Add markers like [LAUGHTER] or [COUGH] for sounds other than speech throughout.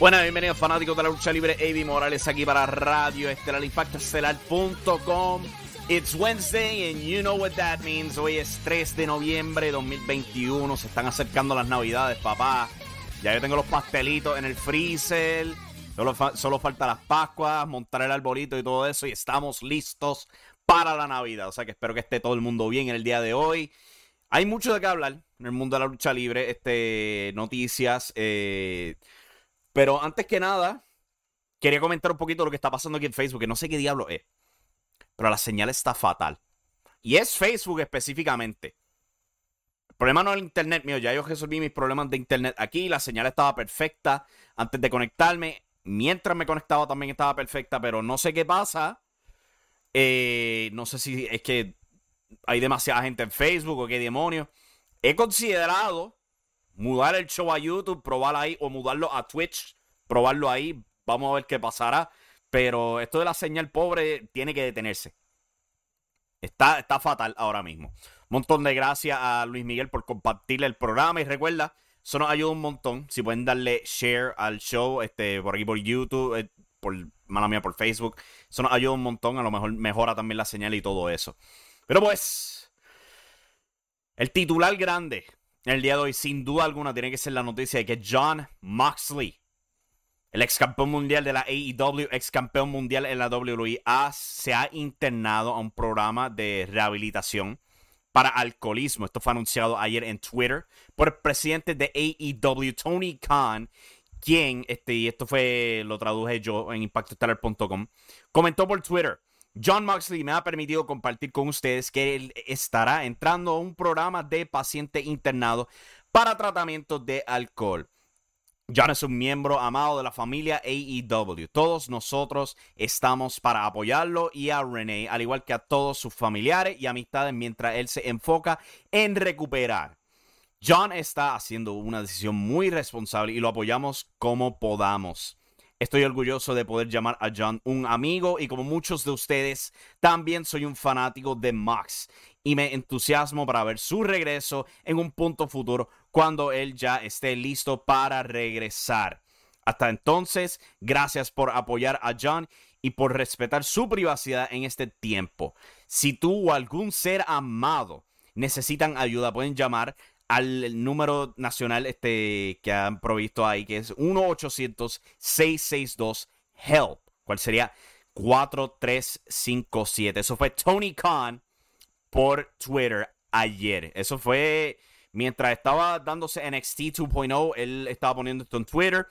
Bueno, bienvenidos fanáticos de la lucha libre. Avi Morales aquí para Radio Estelar Impacto Estelar.com. It's Wednesday and you know what that means. Hoy es 3 de noviembre de 2021. Se están acercando las navidades, papá. Ya yo tengo los pastelitos en el freezer. Solo, fa- solo falta las pascuas, montar el arbolito y todo eso. Y estamos listos para la Navidad. O sea que espero que esté todo el mundo bien en el día de hoy. Hay mucho de qué hablar en el mundo de la lucha libre. Este, noticias. Eh, pero antes que nada, quería comentar un poquito lo que está pasando aquí en Facebook, que no sé qué diablo es. Pero la señal está fatal. Y es Facebook específicamente. El problema no es el internet mío. Ya yo resolví mis problemas de internet aquí. La señal estaba perfecta antes de conectarme. Mientras me conectaba también estaba perfecta. Pero no sé qué pasa. Eh, no sé si es que hay demasiada gente en Facebook o qué demonios. He considerado mudar el show a YouTube, probar ahí, o mudarlo a Twitch, probarlo ahí. Vamos a ver qué pasará. Pero esto de la señal pobre tiene que detenerse. Está, está fatal ahora mismo. Un montón de gracias a Luis Miguel por compartir el programa. Y recuerda, eso nos ayuda un montón. Si pueden darle share al show, este, por aquí por YouTube, eh, por mala mía, por Facebook. Eso nos ayuda un montón. A lo mejor mejora también la señal y todo eso. Pero pues, el titular grande el día de hoy, sin duda alguna, tiene que ser la noticia de que John Moxley, el ex campeón mundial de la AEW, ex campeón mundial en la WWE, ha- se ha internado a un programa de rehabilitación para alcoholismo. Esto fue anunciado ayer en Twitter por el presidente de AEW, Tony Khan, quien, este, y esto fue, lo traduje yo en impactostellar.com, comentó por Twitter. John Moxley me ha permitido compartir con ustedes que él estará entrando a un programa de paciente internado para tratamiento de alcohol. John es un miembro amado de la familia AEW. Todos nosotros estamos para apoyarlo y a Renee, al igual que a todos sus familiares y amistades mientras él se enfoca en recuperar. John está haciendo una decisión muy responsable y lo apoyamos como podamos. Estoy orgulloso de poder llamar a John un amigo y como muchos de ustedes, también soy un fanático de Max y me entusiasmo para ver su regreso en un punto futuro cuando él ya esté listo para regresar. Hasta entonces, gracias por apoyar a John y por respetar su privacidad en este tiempo. Si tú o algún ser amado necesitan ayuda, pueden llamar al número nacional este, que han provisto ahí, que es 1-800-662-HELP, cual sería 4357. Eso fue Tony Khan por Twitter ayer. Eso fue mientras estaba dándose NXT 2.0, él estaba poniendo esto en Twitter.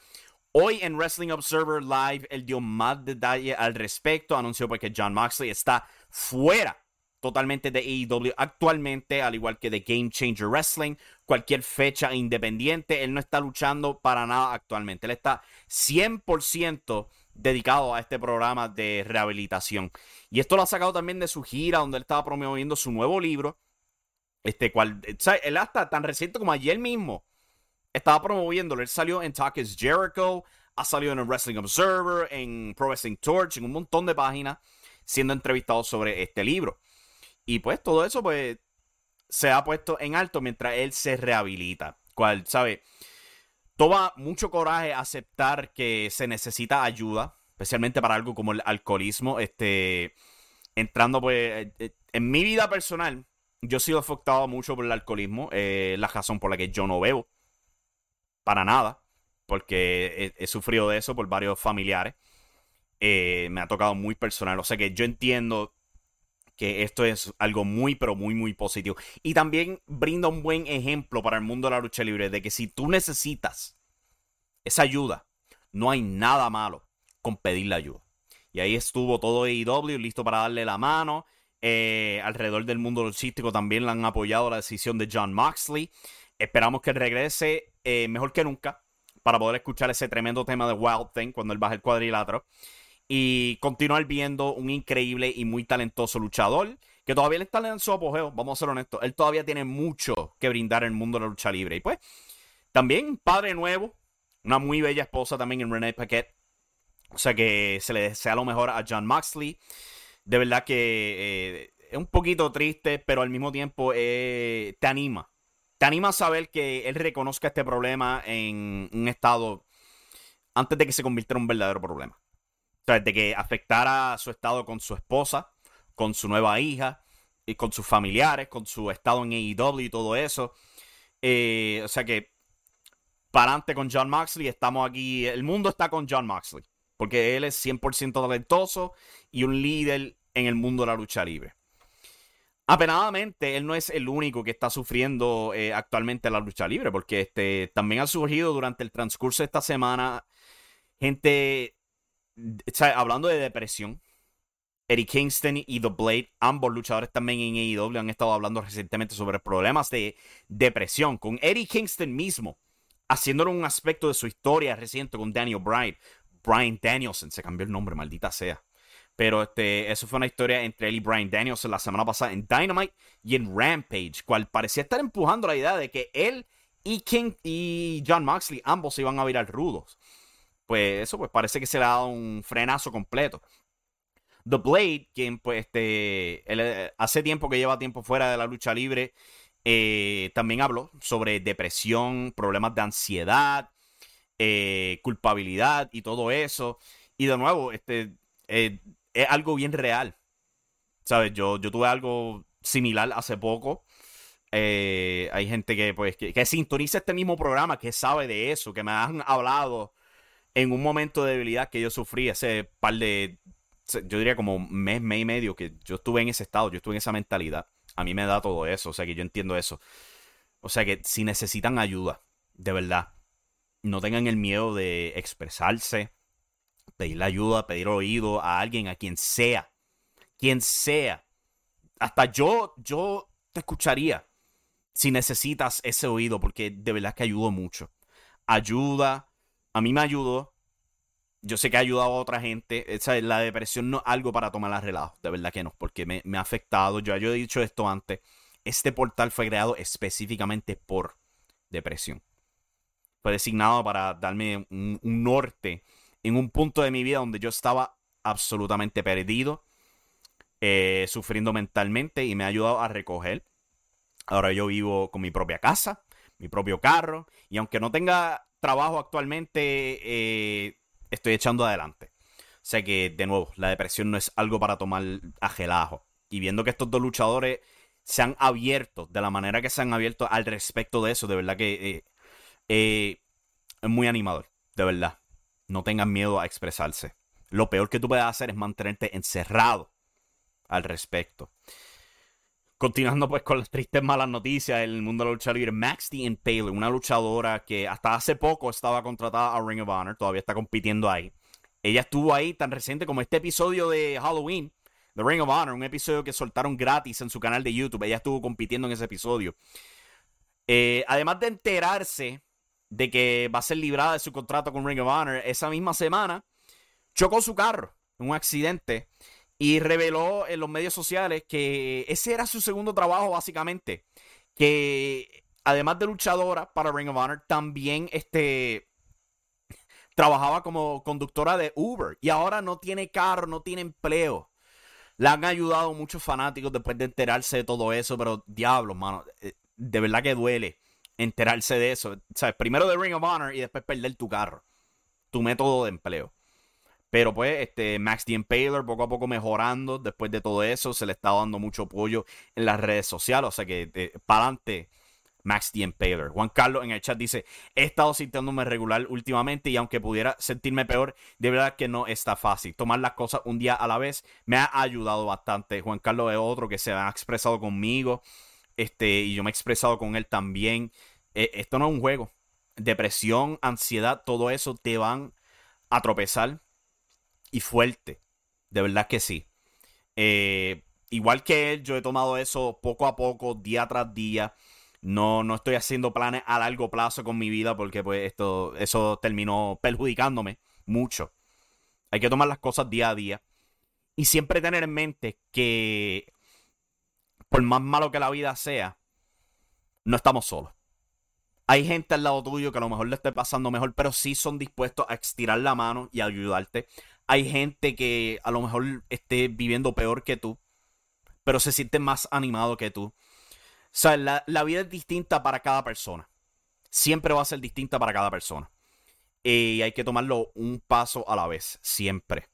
Hoy en Wrestling Observer Live, él dio más detalle al respecto. Anunció porque John Moxley está fuera totalmente de AEW actualmente, al igual que de Game Changer Wrestling. Cualquier fecha independiente, él no está luchando para nada actualmente. Él está 100% dedicado a este programa de rehabilitación. Y esto lo ha sacado también de su gira, donde él estaba promoviendo su nuevo libro. Este cual, ¿sabes? él hasta tan reciente como ayer mismo estaba promoviéndolo. Él salió en Talk is Jericho, ha salido en el Wrestling Observer, en Pro Wrestling Torch, en un montón de páginas, siendo entrevistado sobre este libro. Y pues todo eso, pues, se ha puesto en alto mientras él se rehabilita. Cual, ¿sabe? Toma mucho coraje aceptar que se necesita ayuda, especialmente para algo como el alcoholismo. Este, entrando, pues, eh, en mi vida personal, yo he sido afectado mucho por el alcoholismo. Eh, la razón por la que yo no bebo. Para nada. Porque he, sufrido de eso por varios familiares. Eh, me ha tocado muy personal. O sea que yo entiendo que esto es algo muy, pero muy, muy positivo. Y también brinda un buen ejemplo para el mundo de la lucha libre de que si tú necesitas esa ayuda, no hay nada malo con pedir la ayuda. Y ahí estuvo todo AEW listo para darle la mano. Eh, alrededor del mundo luchístico también le han apoyado la decisión de John Moxley. Esperamos que regrese eh, mejor que nunca para poder escuchar ese tremendo tema de Wild Thing cuando él baja el cuadrilátero. Y continuar viendo un increíble y muy talentoso luchador que todavía le está en su apogeo, vamos a ser honestos. Él todavía tiene mucho que brindar en el mundo de la lucha libre. Y pues, también padre nuevo, una muy bella esposa también en Renee Paquette. O sea que se le desea lo mejor a John Moxley de verdad que eh, es un poquito triste, pero al mismo tiempo eh, te anima. Te anima a saber que él reconozca este problema en un estado antes de que se convirtiera en un verdadero problema. Sea, de que afectara su estado con su esposa, con su nueva hija, y con sus familiares, con su estado en AEW y todo eso. Eh, o sea que, para adelante con John Moxley, estamos aquí. El mundo está con John Moxley. Porque él es 100% talentoso y un líder en el mundo de la lucha libre. Apenadamente, él no es el único que está sufriendo eh, actualmente la lucha libre, porque este, también ha surgido durante el transcurso de esta semana gente hablando de depresión. Eddie Kingston y The Blade, ambos luchadores también en AEW, han estado hablando recientemente sobre problemas de depresión, con Eddie Kingston mismo, haciéndolo un aspecto de su historia reciente con Daniel Bryan. Brian Danielson, se cambió el nombre, maldita sea. Pero este, eso fue una historia entre él y Brian Daniels la semana pasada en Dynamite y en Rampage, cual parecía estar empujando la idea de que él y King y John Moxley ambos se iban a virar rudos. Pues eso pues parece que se le ha dado un frenazo completo. The Blade, quien pues este, eh, hace tiempo que lleva tiempo fuera de la lucha libre, eh, también habló sobre depresión, problemas de ansiedad, eh, culpabilidad y todo eso. Y de nuevo, este, es algo bien real. ¿Sabes? Yo, yo tuve algo similar hace poco. Hay gente que, pues, que, sintoniza este mismo programa, que sabe de eso, que me han hablado en un momento de debilidad que yo sufrí ese par de, yo diría como mes, mes y medio, que yo estuve en ese estado, yo estuve en esa mentalidad. A mí me da todo eso, o sea que yo entiendo eso. O sea que si necesitan ayuda, de verdad, no tengan el miedo de expresarse, pedirle ayuda, pedir oído a alguien, a quien sea, quien sea. Hasta yo, yo te escucharía si necesitas ese oído, porque de verdad que ayudó mucho. Ayuda, a mí me ayudó. Yo sé que ha ayudado a otra gente. la depresión no es algo para tomar a relajo, de verdad que no, porque me, ha afectado. Yo, yo he dicho esto antes. Este portal fue creado específicamente por depresión. Fue designado para darme un norte en un punto de mi vida donde yo estaba absolutamente perdido, eh, sufriendo mentalmente y me ha ayudado a recoger. Ahora yo vivo con mi propia casa, mi propio carro y aunque no tenga trabajo actualmente, eh, estoy echando adelante. O sea que, de nuevo, la depresión no es algo para tomar a gelajo. Y viendo que estos dos luchadores se han abierto de la manera que se han abierto al respecto de eso, de verdad que eh, es muy animador, de verdad no tengan miedo a expresarse. Lo peor que tú puedes hacer es mantenerte encerrado al respecto. Continuando pues con las tristes malas noticias en el mundo de la lucha libre, Maxty Impaler, una luchadora que hasta hace poco estaba contratada a Ring of Honor, todavía está compitiendo ahí. Ella estuvo ahí tan reciente como este episodio de Halloween de Ring of Honor, un episodio que soltaron gratis en su canal de YouTube. Ella estuvo compitiendo en ese episodio. Eh, además de enterarse de que va a ser librada de su contrato con Ring of Honor, esa misma semana chocó su carro en un accidente y reveló en los medios sociales que ese era su segundo trabajo básicamente, que además de luchadora para Ring of Honor, también este, trabajaba como conductora de Uber y ahora no tiene carro, no tiene empleo. Le han ayudado muchos fanáticos después de enterarse de todo eso, pero diablos, mano, eh, de verdad que duele enterarse de eso. ¿Sabes? Primero de Ring of Honor y después perder tu carro, tu método de empleo. Pero pues, este, Max the Impaler poco a poco mejorando después de todo eso. Se le está dando mucho apoyo en las redes sociales. O sea que, eh, para adelante, Max the Impaler. Juan Carlos en el chat dice: He estado sintiéndome regular últimamente y aunque pudiera sentirme peor, de verdad que no está fácil. Tomar las cosas un día a la vez me ha ayudado bastante. Juan Carlos es otro que se ha expresado conmigo. Este, y yo me he expresado con él también. Eh, esto no es un juego. Depresión, ansiedad, todo eso te van a tropezar y fuerte. De verdad que sí. Eh, igual que él, yo he tomado eso poco a poco, día tras día. No, no estoy haciendo planes a largo plazo con mi vida porque pues esto, eso terminó perjudicándome mucho. Hay que tomar las cosas día a día. Y siempre tener en mente que por más malo que la vida sea, no estamos solos. Hay gente al lado tuyo que a lo mejor le esté pasando mejor, pero sí son dispuestos a estirar la mano y ayudarte. Hay gente que a lo mejor esté viviendo peor que tú, pero se siente más animado que tú. O sea, la, vida es distinta para cada persona. Siempre va a ser distinta para cada persona. Y hay que tomarlo un paso a la vez, siempre.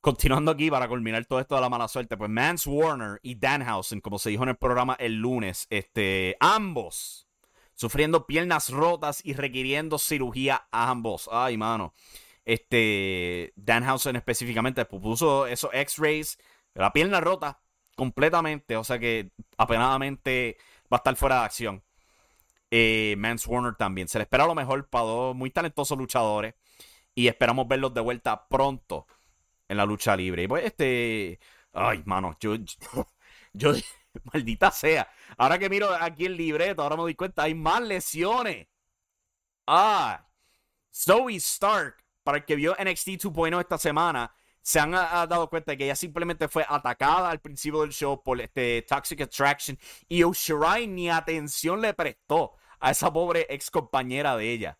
Continuando aquí para culminar todo esto de la mala suerte, pues Mance Warner y Danhausen, como se dijo en el programa el lunes, este, ambos sufriendo piernas rotas y requiriendo cirugía ambos. Ay, mano. Este, Danhausen específicamente puso esos x-rays, la pierna rota completamente, o sea que apenadamente va a estar fuera de acción. Eh, Mance Warner también. Se le espera lo mejor para dos muy talentosos luchadores y esperamos verlos de vuelta pronto en la lucha libre. Y pues este, ay, mano, yo, [LAUGHS] yo, [LAUGHS] maldita sea. Ahora que miro aquí el libreto, ahora me doy cuenta, hay más lesiones. Ah, Zoe Stark para el que vio NXT 2.0 esta semana, se han dado cuenta de que ella simplemente fue atacada al principio del show por este Toxic Attraction y Oshirai ni atención le prestó a esa pobre ex compañera de ella.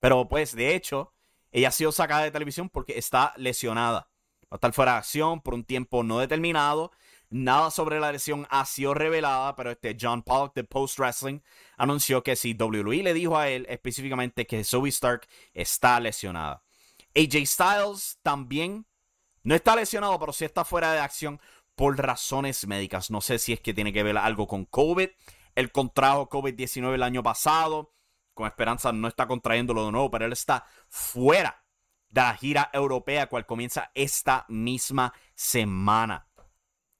Pero pues, de hecho, ella ha sido sacada de televisión porque está lesionada. Va a estar fuera de acción por un tiempo no determinado. Nada sobre la lesión ha sido revelada, pero este John Pollock de Post Wrestling anunció que si WWE le dijo a él específicamente que Zoe Stark está lesionada. AJ Styles también no está lesionado, pero sí está fuera de acción por razones médicas. No sé si es que tiene que ver algo con COVID. Él contrajo COVID-19 el año pasado. Con esperanza no está contrayéndolo de nuevo, pero él está fuera de la gira europea, cual comienza esta misma semana.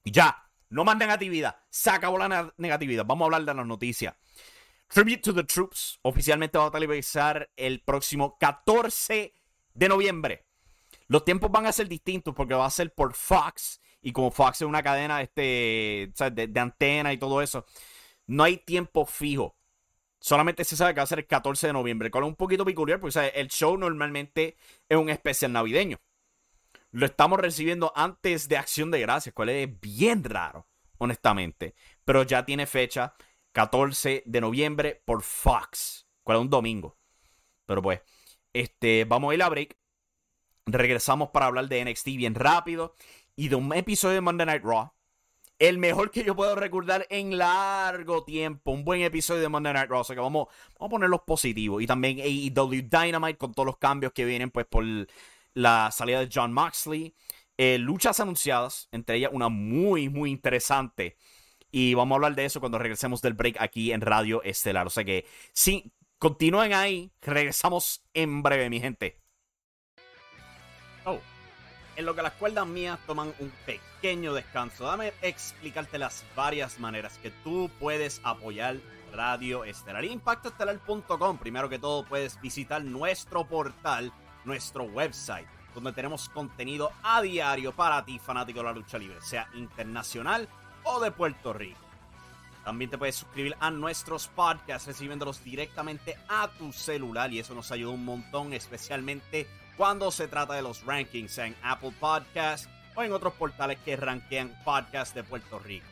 Ya, no más negatividad. Se acabó la negatividad. Vamos a hablar de las noticias. Tribute to the Troops oficialmente va a televisar el próximo 14 de noviembre. Los tiempos van a ser distintos porque va a ser por Fox. Y como Fox es una cadena este, de, de antena y todo eso, no hay tiempo fijo. Solamente se sabe que va a ser el 14 de noviembre, cual es un poquito peculiar porque el show normalmente es un especial navideño lo estamos recibiendo antes de Acción de Gracias, cual es bien raro, honestamente. Pero ya tiene fecha, 14 de noviembre por Fox, cual es un domingo. Pero pues, este, vamos a ir a break. Regresamos para hablar de NXT bien rápido y de un episodio de Monday Night Raw. El mejor que yo puedo recordar en largo tiempo. Un buen episodio de Monday Night Raw. O sea que vamos, vamos a poner los positivos. Y también AEW Dynamite con todos los cambios que vienen pues por la salida de John Moxley, eh, luchas anunciadas, entre ellas una muy, muy interesante. Y vamos a hablar de eso cuando regresemos del break aquí en Radio Estelar. O sea que sí, continúen ahí. Regresamos en breve, mi gente. Oh, en lo que las cuerdas mías toman un pequeño descanso, dame explicarte las varias maneras que tú puedes apoyar Radio Estelar. Impactoestelar.com. Primero que todo, puedes visitar nuestro portal nuestro website, donde tenemos contenido a diario para ti, fanático de la lucha libre, sea internacional o de Puerto Rico. También te puedes suscribir a nuestros podcasts recibiéndolos directamente a tu celular y eso nos ayuda un montón, especialmente cuando se trata de los rankings en Apple Podcasts o en otros portales que rankean podcasts de Puerto Rico.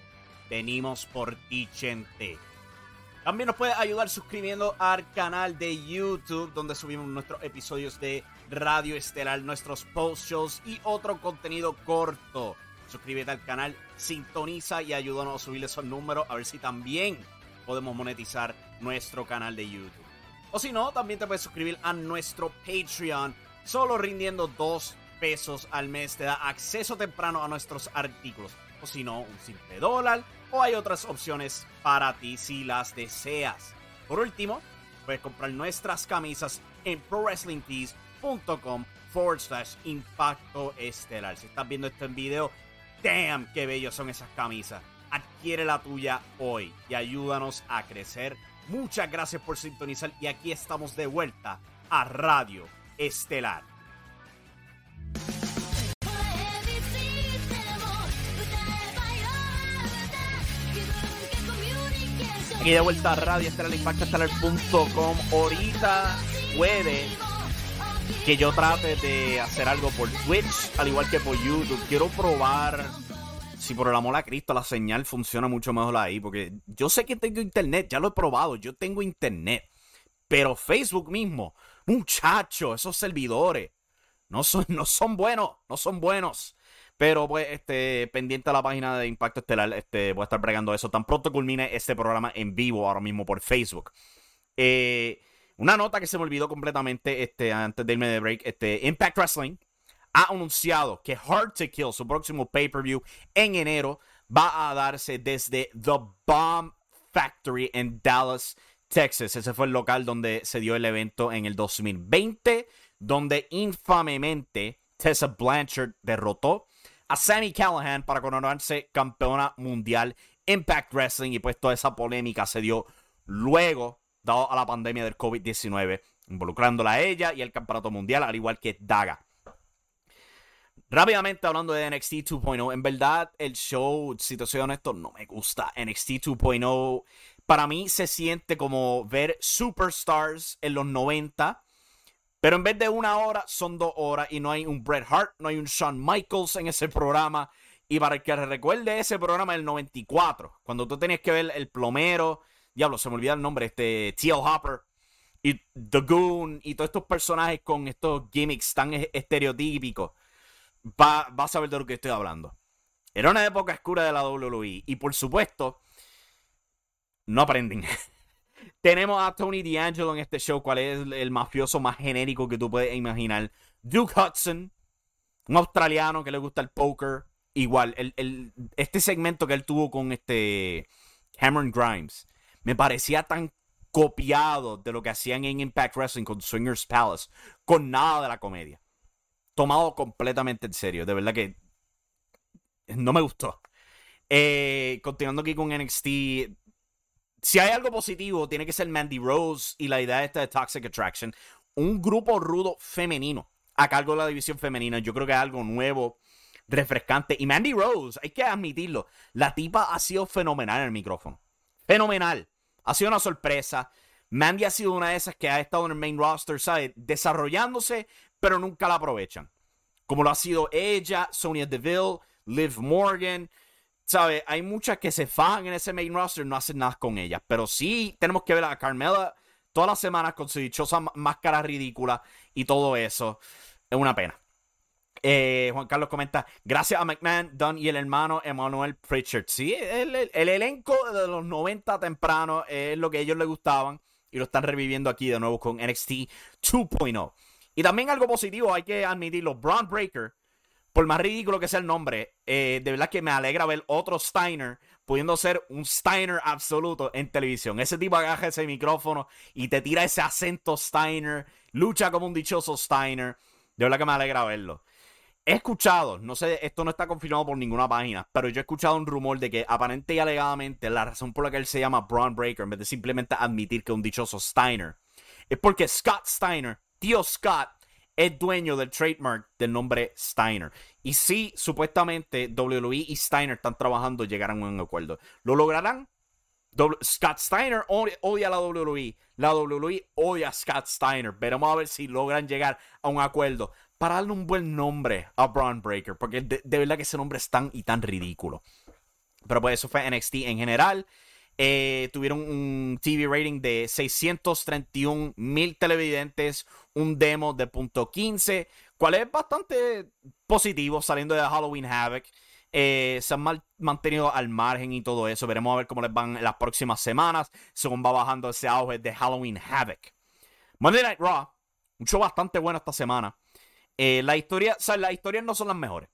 Venimos por ti, gente. También nos puedes ayudar suscribiendo al canal de YouTube, donde subimos nuestros episodios de Radio Estelar, nuestros post shows y otro contenido corto. Suscríbete al canal, sintoniza y ayúdanos a subir esos números, a ver si también podemos monetizar nuestro canal de YouTube. O si no, también te puedes suscribir a nuestro Patreon, solo rindiendo 2 pesos al mes. Te da acceso temprano a nuestros artículos. O si no, un simple dólar. O hay otras opciones para ti si las deseas. Por último, puedes comprar nuestras camisas en prowrestlingtees.com forward slash impacto estelar. Si estás viendo esto en video, damn, qué bellos son esas camisas. Adquiere la tuya hoy y ayúdanos a crecer. Muchas gracias por sintonizar y aquí estamos de vuelta a Radio Estelar. Aquí de vuelta a Radio Estelar Impacto Estelar.com. Ahorita puede que yo trate de hacer algo por Twitch, al igual que por YouTube. Quiero probar si por el amor a Cristo la señal funciona mucho mejor ahí, porque yo sé que tengo internet, ya lo he probado, yo tengo internet. Pero Facebook mismo, muchacho, esos servidores no son, [LAUGHS] no son buenos, no son buenos. Pero pues, este, pendiente a la página de Impacto Estelar, este, voy a estar bregando eso tan pronto culmine este programa en vivo ahora mismo por Facebook. Eh, una nota que se me olvidó completamente este, antes de irme de break. Este, Impact Wrestling ha anunciado que Hard to Kill, su próximo pay-per-view en enero, va a darse desde The Bomb Factory en Dallas, Texas. Ese fue el local donde se dio el evento en el 2020, donde infamemente Tessa Blanchard derrotó a Sammy Callahan para coronarse campeona mundial Impact Wrestling y pues toda esa polémica se dio luego, a la pandemia del COVID-19, involucrándola a ella y el campeonato mundial, al igual que Daga. Rápidamente hablando de NXT 2.0, en verdad el show, si te soy honesto, no me gusta. NXT 2.0 para mí se siente como ver superstars en los 90 pero en vez de una hora, son dos horas y no hay un Bret Hart, no hay un Shawn Michaels en ese programa. Y para el que recuerde ese programa del 94, cuando tú tenías que ver el plomero, diablo, se me olvida el nombre, este T.L. Hopper y The Goon y todos estos personajes con estos gimmicks tan estereotípicos, va, vas a saber de lo que estoy hablando. Era una época oscura de la WWE y por supuesto, no aprenden. [LAUGHS] Tenemos a Tony D'Angelo en este show, cual es el mafioso más genérico que tú puedes imaginar. Duke Hudson, un australiano que le gusta el poker. Igual, el, este segmento que él tuvo con este Cameron Grimes me parecía tan copiado de lo que hacían en Impact Wrestling con Swingers Palace, con nada de la comedia. Tomado completamente en serio, de verdad que no me gustó. Eh, continuando aquí con NXT, si hay algo positivo, tiene que ser Mandy Rose y la idea esta de Toxic Attraction. Un grupo rudo femenino a cargo de la división femenina. Yo creo que es algo nuevo, refrescante. Y Mandy Rose, hay que admitirlo, la tipa ha sido fenomenal en el micrófono. Fenomenal. Ha sido una sorpresa. Mandy ha sido una de esas que ha estado en el main roster, ¿sabes? Desarrollándose, pero nunca la aprovechan. Como lo ha sido ella, Sonia Deville, Liv Morgan. ¿sabes? Hay muchas que se fajan en ese main roster y no hacen nada con ellas. Pero sí tenemos que ver a Carmela todas las semanas con su dichosa máscara ridícula y todo eso. Es una pena. Eh, Juan Carlos comenta, gracias a McMahon, Dunn y el hermano Emmanuel Pritchard. Sí, el, elenco de los 90 temprano es lo que a ellos les gustaban y lo están reviviendo aquí de nuevo con NXT 2.0. Y también algo positivo, hay que admitirlo, Braun Breaker por más ridículo que sea el nombre, eh, de verdad que me alegra ver otro Steiner pudiendo ser un Steiner absoluto en televisión. Ese tipo agarra ese micrófono y te tira ese acento Steiner, lucha como un dichoso Steiner. De verdad que me alegra verlo. He escuchado, no sé, esto no está confirmado por ninguna página, pero yo he escuchado un rumor de que aparente y alegadamente la razón por la que él se llama Braun Breaker, en vez de simplemente admitir que es un dichoso Steiner, es porque Scott Steiner, tío Scott, es dueño del trademark del nombre Steiner. Y si supuestamente WWE y Steiner están trabajando, llegarán a un acuerdo. ¿Lo lograrán? Scott Steiner odia a la WWE. La WWE odia a Scott Steiner. Veremos a ver si logran llegar a un acuerdo para darle un buen nombre a Braun Breaker. Porque de, verdad que ese nombre es tan y tan ridículo. Pero pues eso fue NXT en general. Eh, tuvieron un TV rating de 631 mil televidentes, un demo de punto .15, cual es bastante positivo saliendo de Halloween Havoc. Eh, se han mantenido al margen y todo eso. Veremos a ver cómo les van las próximas semanas, según va bajando ese auge de Halloween Havoc. Monday Night Raw, un show bastante bueno esta semana. Eh, la historia, o sea, las historias no son las mejores.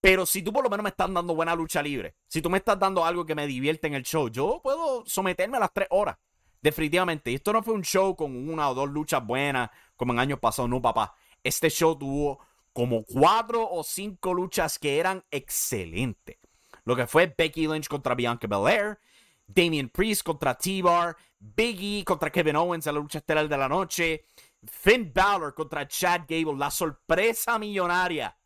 Pero si tú por lo menos me estás dando buena lucha libre, si tú me estás dando algo que me divierte en el show, yo puedo someterme a las tres horas. Definitivamente. Y esto no fue un show con una o dos luchas buenas como en años pasados, no, papá. Este show tuvo como cuatro o cinco luchas que eran excelentes. Lo que fue Becky Lynch contra Bianca Belair, Damian Priest contra T-Bar, Biggie contra Kevin Owens en la lucha estelar de la noche, Finn Balor contra Chad Gable, la sorpresa millonaria.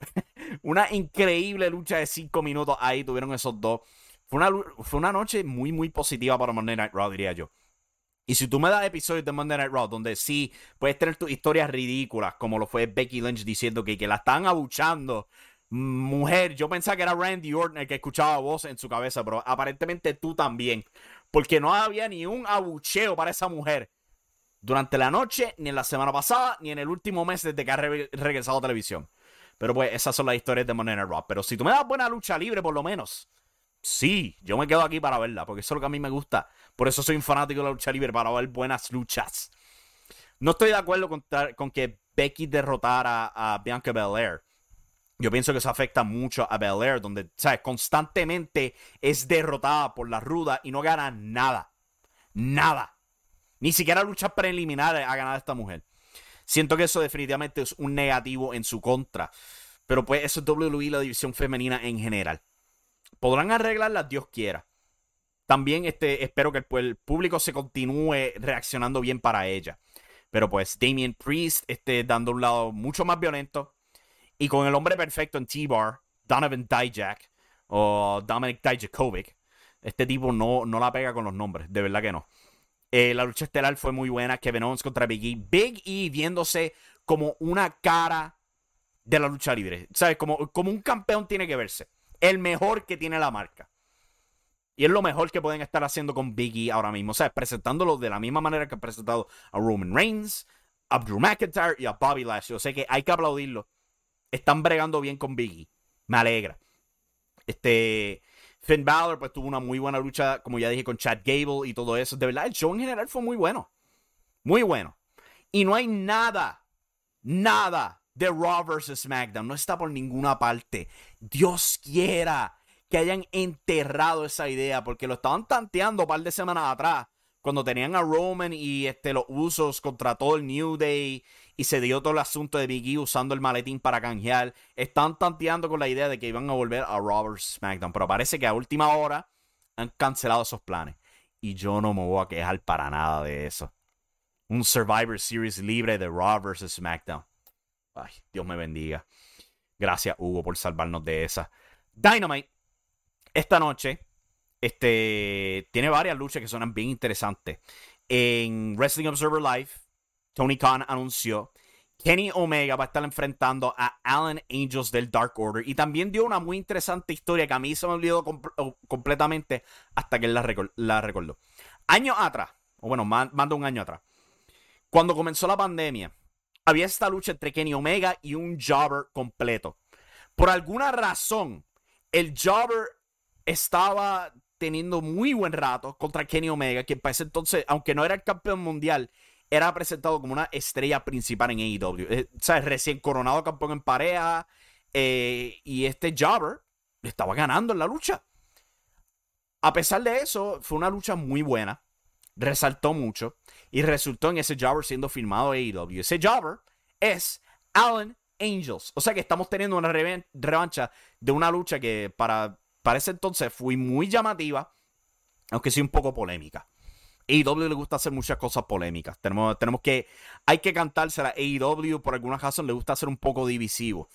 [LAUGHS] una increíble lucha de cinco minutos ahí tuvieron esos dos. Fue una, fue una noche muy, muy positiva para Monday Night Raw, diría yo. Y si tú me das episodios de Monday Night Raw donde sí puedes tener tus historias ridículas, como lo fue Becky Lynch diciendo que, que la están abuchando, mujer, yo pensaba que era Randy Orton el que escuchaba voz en su cabeza, pero aparentemente tú también, porque no había ni un abucheo para esa mujer durante la noche, ni en la semana pasada, ni en el último mes desde que ha regresado a televisión. Pero pues esas son las historias de Monday Night. Pero si tú me das buena lucha libre, por lo menos, sí, yo me quedo aquí para verla, porque eso es lo que a mí me gusta. Por eso soy un fanático de la lucha libre, para ver buenas luchas. No estoy de acuerdo con, con que Becky derrotara a Bianca Belair. Yo pienso que eso afecta mucho a Belair, donde ¿sabes? constantemente es derrotada por la ruda y no gana nada. Nada. Ni siquiera luchas preliminares ha ganado esta mujer. Siento que eso definitivamente es un negativo en su contra. Pero pues eso es WWE, la división femenina en general. Podrán arreglarla, Dios quiera también este, espero que el, público se continúe reaccionando bien para ella. Pero pues Damien Priest este, dando un lado mucho más violento. Y con el hombre perfecto en T-Bar, Donovan Dijak o Dominic Dijakovic. Este tipo no, no la pega con los nombres, de verdad que no. Eh, la lucha estelar fue muy buena. Kevin Owens contra Big E. Big E viéndose como una cara de la lucha libre. ¿Sabes? Como, como un campeón tiene que verse. El mejor que tiene la marca. Y es lo mejor que pueden estar haciendo con Biggie ahora mismo. O sea, presentándolo de la misma manera que han presentado a Roman Reigns, a Drew McIntyre y a Bobby Lashley. O sea que hay que aplaudirlo. Están bregando bien con Biggie. Me alegra. Este. Finn Balor pues tuvo una muy buena lucha, como ya dije, con Chad Gable y todo eso. De verdad, el show en general fue muy bueno. Muy bueno. Y no hay nada, nada de Raw vs. SmackDown. No está por ninguna parte. Dios quiera que hayan enterrado esa idea, porque lo estaban tanteando un par de semanas atrás, cuando tenían a Roman y este, los usos contra todo el New Day y se dio todo el asunto de Biggie usando el maletín para canjear. Están tanteando con la idea de que iban a volver a Robert SmackDown, pero parece que a última hora han cancelado esos planes. Y yo no me voy a quejar para nada de eso. Un Survivor Series libre de Raw vs. SmackDown. Ay, Dios me bendiga. Gracias, Hugo, por salvarnos de esa. Dynamite esta noche este, tiene varias luchas que suenan bien interesantes. En Wrestling Observer Live, Tony Khan anunció Kenny Omega va a estar enfrentando a Alan Angels del Dark Order. Y también dio una muy interesante historia que a mí se me olvidó completamente hasta que él la, recordó. Años atrás, o bueno, más, de un año atrás, cuando comenzó la pandemia, había esta lucha entre Kenny Omega y un Jobber completo. Por alguna razón, el Jobber estaba teniendo muy buen rato contra Kenny Omega, que para ese entonces, aunque no era el campeón mundial, era presentado como una estrella principal en AEW. Eh, o sea, recién coronado campeón en pareja. Eh, y este Jobber estaba ganando en la lucha. A pesar de eso, fue una lucha muy buena. Resaltó mucho. Y resultó en ese Jobber siendo firmado AEW. Ese Jobber es Alan Angels. O sea que estamos teniendo una revancha de una lucha que para para ese entonces fue muy llamativa, aunque sí un poco polémica. AEW le gusta hacer muchas cosas polémicas. Tenemos, tenemos que, hay que cantársela. AEW por alguna razón le gusta hacer un poco divisivo.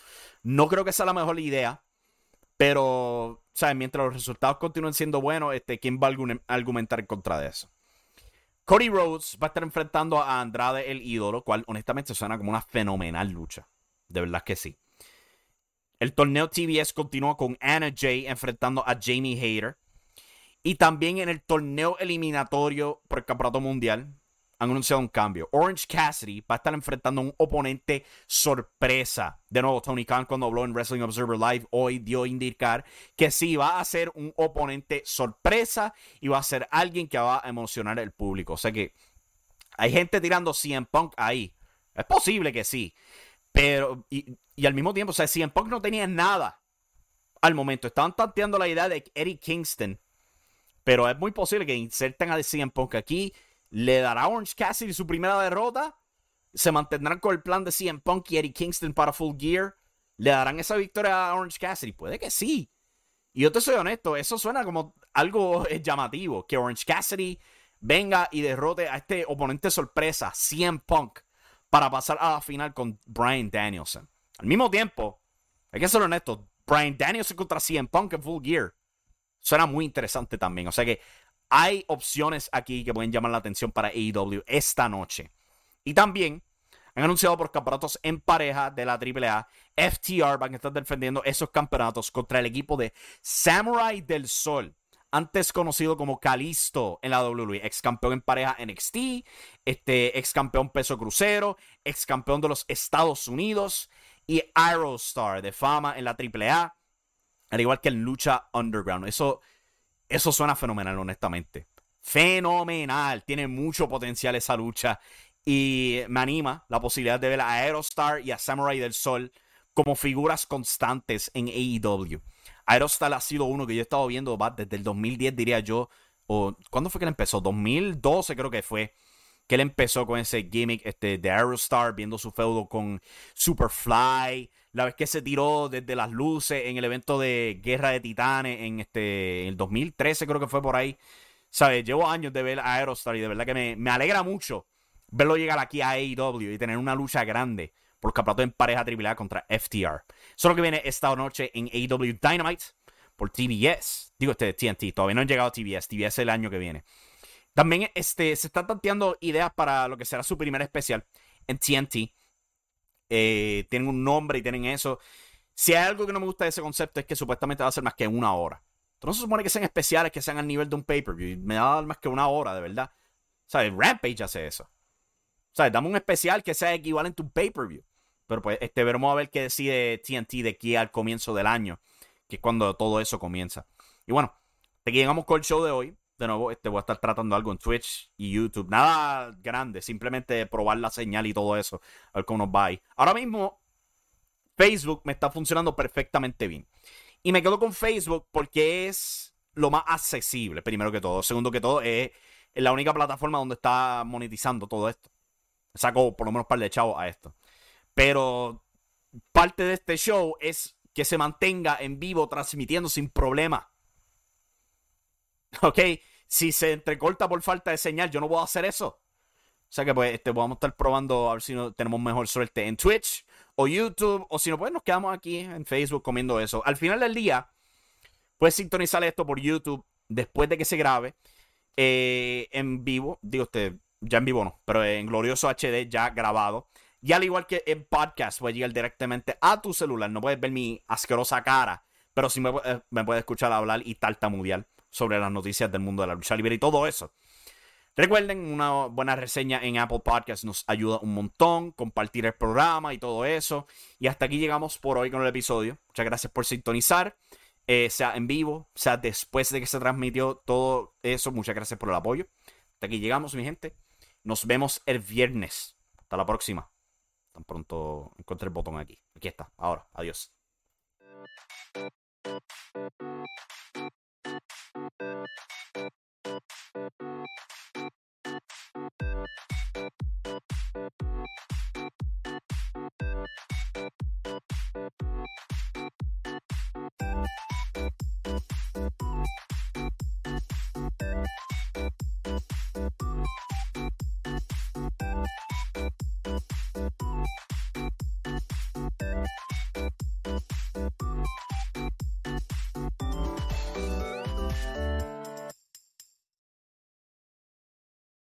No creo que sea la mejor idea, pero, ¿sabes? Mientras los resultados continúen siendo buenos, este, ¿quién va a argumentar en contra de eso? Cody Rhodes va a estar enfrentando a Andrade el ídolo, cual honestamente suena como una fenomenal lucha. De verdad que sí. El torneo TBS continúa con Anna Jay enfrentando a Jamie Hayter. Y también en el torneo eliminatorio por el Campeonato Mundial han anunciado un cambio. Orange Cassidy va a estar enfrentando a un oponente sorpresa. De nuevo, Tony Khan cuando habló en Wrestling Observer Live hoy dio a indicar que sí va a ser un oponente sorpresa y va a ser alguien que va a emocionar al público. O sea que hay gente tirando CM Punk ahí. Es posible que sí. Pero, y, al mismo tiempo, o sea, CM Punk no tenía nada al momento. Estaban tanteando la idea de Eddie Kingston. Pero es muy posible que inserten a CM Punk aquí ¿Le dará Orange Cassidy su primera derrota? ¿Se mantendrán con el plan de CM Punk y Eddie Kingston para Full Gear? ¿Le darán esa victoria a Orange Cassidy? Puede que sí. Y yo te soy honesto, eso suena como algo [LAUGHS] llamativo. Que Orange Cassidy venga y derrote a este oponente sorpresa, CM Punk, para pasar a la final con Brian Danielson. Al mismo tiempo, hay que ser honesto, Brian Danielson contra CM Punk en Full Gear. Suena muy interesante también. O sea que hay opciones aquí que pueden llamar la atención para AEW esta noche. Y también han anunciado por campeonatos en pareja de la AAA. FTR van a estar defendiendo esos campeonatos contra el equipo de Samurai del Sol, antes conocido como Calisto en la WWE, ex campeón en pareja NXT, este, ex campeón peso crucero, ex campeón de los Estados Unidos y Aerostar de fama en la AAA, al igual que en lucha underground. Eso eso suena fenomenal, honestamente. Fenomenal. Tiene mucho potencial esa lucha. Y me anima la posibilidad de ver a Aerostar y a Samurai del Sol como figuras constantes en AEW. Aerostar ha sido uno que yo he estado viendo desde el 2010, diría yo. O, ¿Cuándo fue que él empezó? 2012 creo que fue. Que él empezó con ese gimmick este, de Aerostar, viendo su feudo con Superfly la vez que se tiró desde las luces en el evento de Guerra de Titanes en este el 2013 creo que fue por ahí. ¿Sabes? Llevo años de ver a Aerostar y de verdad que me, alegra mucho verlo llegar aquí a AEW y tener una lucha grande por campeonatos en pareja AAA contra FTR. Eso es lo que viene esta noche en AEW Dynamite por TBS. Digo, este TNT, todavía no han llegado a TBS. TBS el año que viene. También este, se están tanteando ideas para lo que será su primer especial en TNT. Eh, tienen un nombre y tienen eso. Si hay algo que no me gusta de ese concepto es que supuestamente va a ser más que una hora. Entonces no se supone que sean especiales, que sean al nivel de un pay-per-view. Me va más que una hora, de verdad. ¿Sabes? Rampage hace eso. ¿Sabes? Dame un especial que sea equivalente a un pay-per-view. Pero pues este, veremos a ver qué decide TNT de aquí al comienzo del año, que es cuando todo eso comienza. Y bueno, te llegamos con el show de hoy de nuevo, este, voy a estar tratando algo en Twitch y YouTube. Nada grande, simplemente probar la señal y todo eso. A ver cómo nos va ahí. Ahora mismo, Facebook me está funcionando perfectamente bien. Y me quedo con Facebook porque es lo más accesible, primero que todo. Segundo que todo, es la única plataforma donde está monetizando todo esto. Saco por lo menos un par de chavos a esto. Pero parte de este show es que se mantenga en vivo transmitiendo sin problema. [LAUGHS] ¿Ok? Si se entrecorta por falta de señal, yo no puedo hacer eso. O sea que pues este, vamos a estar probando a ver si no, tenemos mejor suerte en Twitch o YouTube. O si no, pues nos quedamos aquí en Facebook comiendo eso. Al final del día, puedes sintonizar esto por YouTube después de que se grabe eh, en vivo. Digo usted, ya en vivo no, pero en glorioso HD ya grabado. Y al igual que en podcast, voy a llegar directamente a tu celular. No puedes ver mi asquerosa cara, pero sí me, eh, me puedes escuchar hablar y tartamudear sobre las noticias del mundo de la lucha libre y todo eso. Recuerden, una buena reseña en Apple Podcast nos ayuda un montón, compartir el programa y todo eso. Y hasta aquí llegamos por hoy con el episodio. Muchas gracias por sintonizar, eh, sea en vivo, sea después de que se transmitió todo eso. Muchas gracias por el apoyo. Hasta aquí llegamos, mi gente. Nos vemos el viernes. Hasta la próxima. Tan pronto encuentre el botón aquí. Aquí está. Ahora. Adiós.